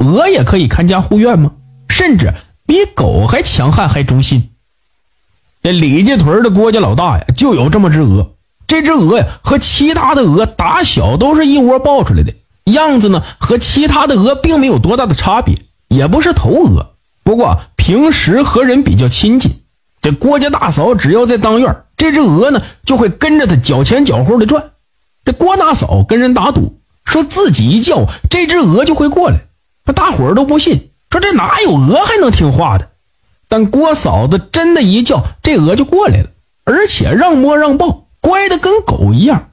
鹅也可以看家护院吗？甚至比狗还强悍还忠心。这李家屯的郭家老大呀，就有这么只鹅。这只鹅呀，和其他的鹅打小都是一窝抱出来的，样子呢和其他的鹅并没有多大的差别，也不是头鹅。不过平时和人比较亲近。这郭家大嫂只要在当院，这只鹅呢就会跟着他脚前脚后的转。这郭大嫂跟人打赌，说自己一叫，这只鹅就会过来。那大伙儿都不信，说这哪有鹅还能听话的？但郭嫂子真的一叫，这鹅就过来了，而且让摸让抱，乖的跟狗一样。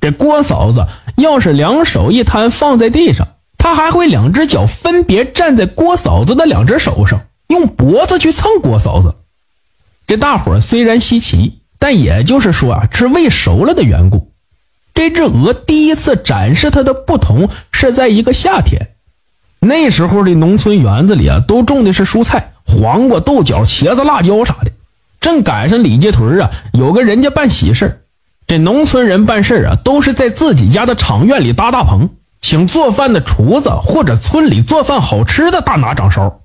这郭嫂子要是两手一摊放在地上，她还会两只脚分别站在郭嫂子的两只手上，用脖子去蹭郭嫂子。这大伙儿虽然稀奇，但也就是说啊，是喂熟了的缘故。这只鹅第一次展示它的不同，是在一个夏天。那时候的农村园子里啊，都种的是蔬菜，黄瓜、豆角、茄子、辣椒啥的。正赶上李家屯啊，有个人家办喜事这农村人办事啊，都是在自己家的场院里搭大棚，请做饭的厨子或者村里做饭好吃的大拿掌勺。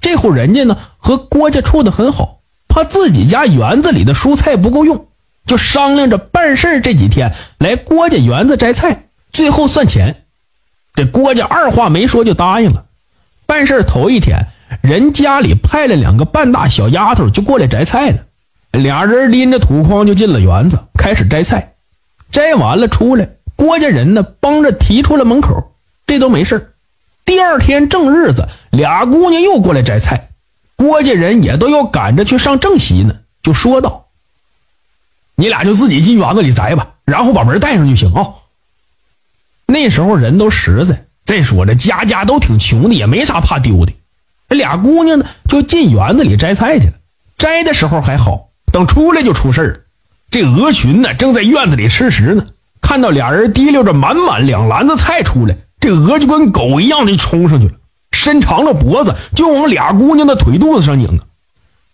这户人家呢，和郭家处的很好。怕自己家园子里的蔬菜不够用，就商量着办事这几天来郭家园子摘菜，最后算钱。这郭家二话没说就答应了。办事头一天，人家里派了两个半大小丫头就过来摘菜了。俩人拎着土筐就进了园子，开始摘菜。摘完了出来，郭家人呢帮着提出了门口，这都没事第二天正日子，俩姑娘又过来摘菜。郭家人也都要赶着去上正席呢，就说道：“你俩就自己进园子里摘吧，然后把门带上就行啊。”那时候人都实在，再说这家家都挺穷的，也没啥怕丢的。这俩姑娘呢，就进园子里摘菜去了。摘的时候还好，等出来就出事儿。这鹅群呢，正在院子里吃食呢，看到俩人提溜着满满两篮子菜出来，这鹅就跟狗一样的冲上去了。伸长了脖子就往俩姑娘的腿肚子上拧！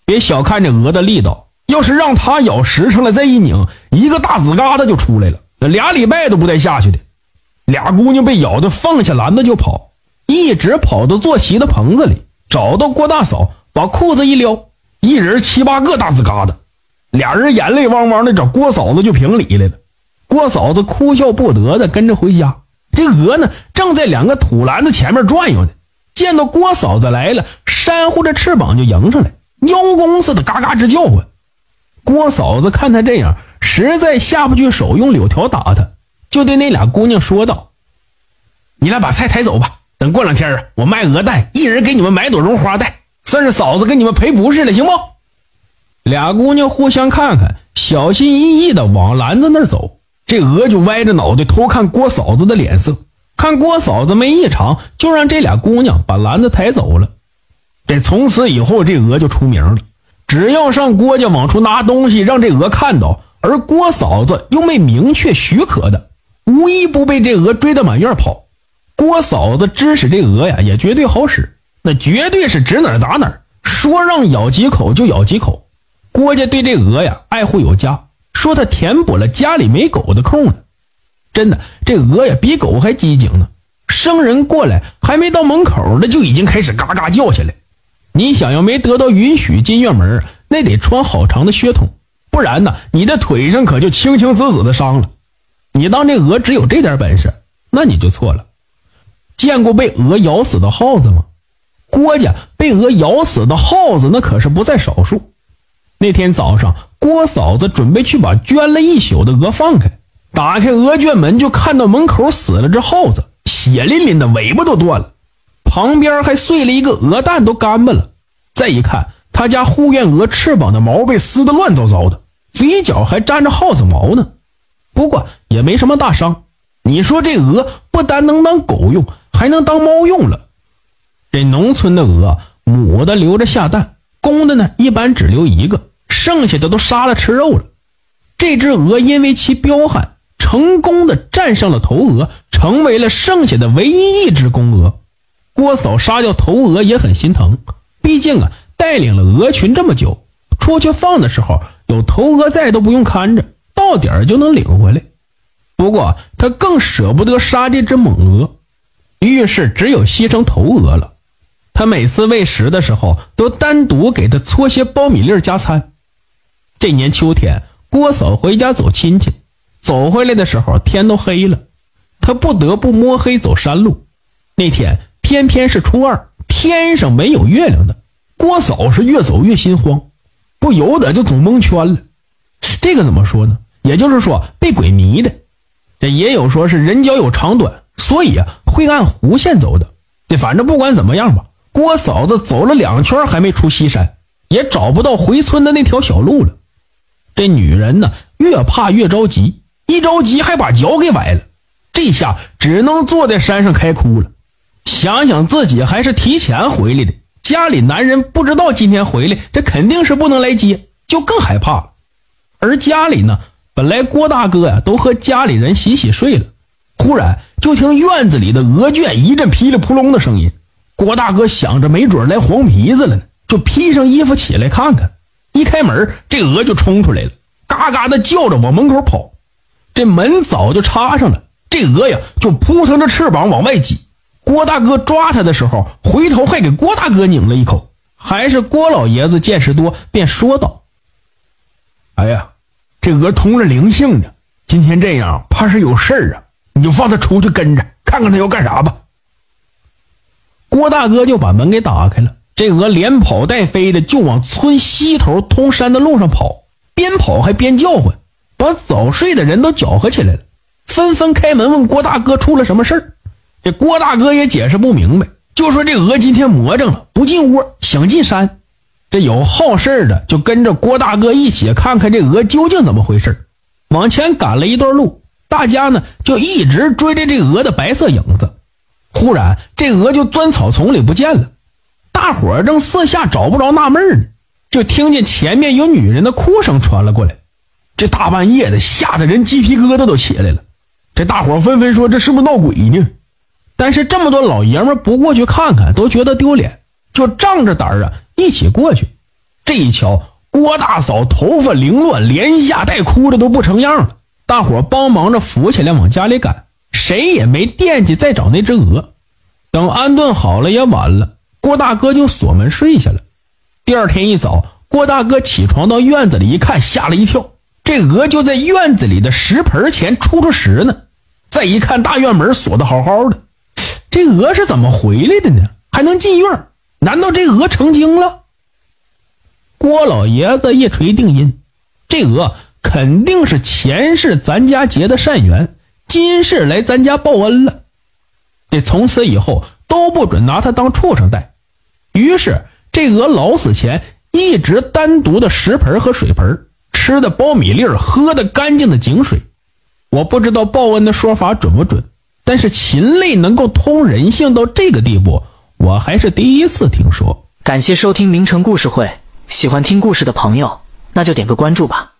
别小看这鹅的力道，要是让它咬实诚了，再一拧，一个大紫疙瘩就出来了，俩礼拜都不带下去的。俩姑娘被咬的放下篮子就跑，一直跑到坐席的棚子里，找到郭大嫂，把裤子一撩，一人七八个大紫疙瘩。俩人眼泪汪汪的找郭嫂子就评理来了。郭嫂子哭笑不得的跟着回家。这鹅呢，正在两个土篮子前面转悠呢。见到郭嫂子来了，扇呼着翅膀就迎上来，邀功似的嘎嘎直叫唤。郭嫂子看他这样，实在下不去手，用柳条打他，就对那俩姑娘说道：“你俩把菜抬走吧，等过两天啊，我卖鹅蛋，一人给你们买朵绒花带，算是嫂子给你们赔不是了，行不？”俩姑娘互相看看，小心翼翼的往篮子那儿走。这鹅就歪着脑袋偷看郭嫂子的脸色。看郭嫂子没异常，就让这俩姑娘把篮子抬走了。这从此以后，这鹅就出名了。只要上郭家往出拿东西，让这鹅看到，而郭嫂子又没明确许可的，无一不被这鹅追得满院跑。郭嫂子指使这鹅呀，也绝对好使，那绝对是指哪打哪，说让咬几口就咬几口。郭家对这鹅呀爱护有加，说他填补了家里没狗的空呢。真的，这鹅呀比狗还机警呢。生人过来还没到门口呢，就已经开始嘎嘎叫起来。你想要没得到允许进院门，那得穿好长的靴筒，不然呢，你的腿上可就青青紫紫的伤了。你当这鹅只有这点本事，那你就错了。见过被鹅咬死的耗子吗？郭家被鹅咬死的耗子那可是不在少数。那天早上，郭嫂子准备去把圈了一宿的鹅放开。打开鹅圈门，就看到门口死了只耗子，血淋淋的，尾巴都断了，旁边还碎了一个鹅蛋，都干巴了。再一看，他家护院鹅翅膀的毛被撕得乱糟糟的，嘴角还沾着耗子毛呢。不过也没什么大伤。你说这鹅不单能当狗用，还能当猫用了。这农村的鹅，母的留着下蛋，公的呢一般只留一个，剩下的都杀了吃肉了。这只鹅因为其彪悍。成功的战胜了头鹅，成为了剩下的唯一一只公鹅。郭嫂杀掉头鹅也很心疼，毕竟啊，带领了鹅群这么久，出去放的时候有头鹅在都不用看着，到点儿就能领回来。不过他更舍不得杀这只猛鹅。于是只有牺牲头鹅了。他每次喂食的时候，都单独给他搓些苞米粒加餐。这年秋天，郭嫂回家走亲戚，走回来的时候天都黑了，他不得不摸黑走山路。那天偏偏是初二，天上没有月亮的，郭嫂是越走越心慌，不由得就总蒙圈了。这个怎么说呢？也就是说被鬼迷的。这也有说是人脚有长短，所以啊会按弧线走的。这反正不管怎么样吧，郭嫂子走了两圈还没出西山，也找不到回村的那条小路了。这女人呢，越怕越着急，一着急还把脚给崴了，这下只能坐在山上开哭了。想想自己还是提前回来的，家里男人不知道今天回来，这肯定是不能来接，就更害怕了。而家里呢，本来郭大哥呀都和家里人洗洗睡了，忽然就听院子里的鹅圈一阵噼里扑隆的声音。郭大哥想着没准来黄皮子了呢，就披上衣服起来看看。一开门，这鹅就冲出来了，嘎嘎的叫着往门口跑。这门早就插上了，这鹅呀就扑腾着翅膀往外挤。郭大哥抓它的时候，回头还给郭大哥拧了一口。还是郭老爷子见识多，便说道：“哎呀，这鹅通着灵性呢，今天这样，怕是有事儿啊！你就放它出去跟着，看看它要干啥吧。”郭大哥就把门给打开了。这鹅连跑带飞的就往村西头通山的路上跑，边跑还边叫唤，把早睡的人都搅和起来了，纷纷开门问郭大哥出了什么事儿。这郭大哥也解释不明白，就说这鹅今天魔怔了，不进窝，想进山。这有好事的就跟着郭大哥一起看看这鹅究竟怎么回事。往前赶了一段路，大家呢就一直追着这鹅的白色影子。忽然，这鹅就钻草丛里不见了。大伙儿正四下找不着纳闷呢，就听见前面有女人的哭声传了过来。这大半夜的，吓得人鸡皮疙瘩都起来了。这大伙纷纷说：“这是不是闹鬼呢？”但是这么多老爷们不过去看看，都觉得丢脸，就仗着胆儿啊一起过去。这一瞧，郭大嫂头发凌乱，连吓带哭的都不成样了。大伙帮忙着扶起来往家里赶，谁也没惦记再找那只鹅。等安顿好了，也晚了。郭大哥就锁门睡下了。第二天一早，郭大哥起床到院子里一看，吓了一跳，这鹅就在院子里的石盆前出出食呢。再一看，大院门锁得好好的，这鹅是怎么回来的呢？还能进院？难道这鹅成精了？郭老爷子一锤定音，这鹅肯定是前世咱家结的善缘，今世来咱家报恩了。这从此以后都不准拿它当畜生待。于是，这鹅老死前一直单独的食盆和水盆，吃的苞米粒喝的干净的井水。我不知道报恩的说法准不准，但是禽类能够通人性到这个地步，我还是第一次听说。感谢收听名城故事会，喜欢听故事的朋友，那就点个关注吧。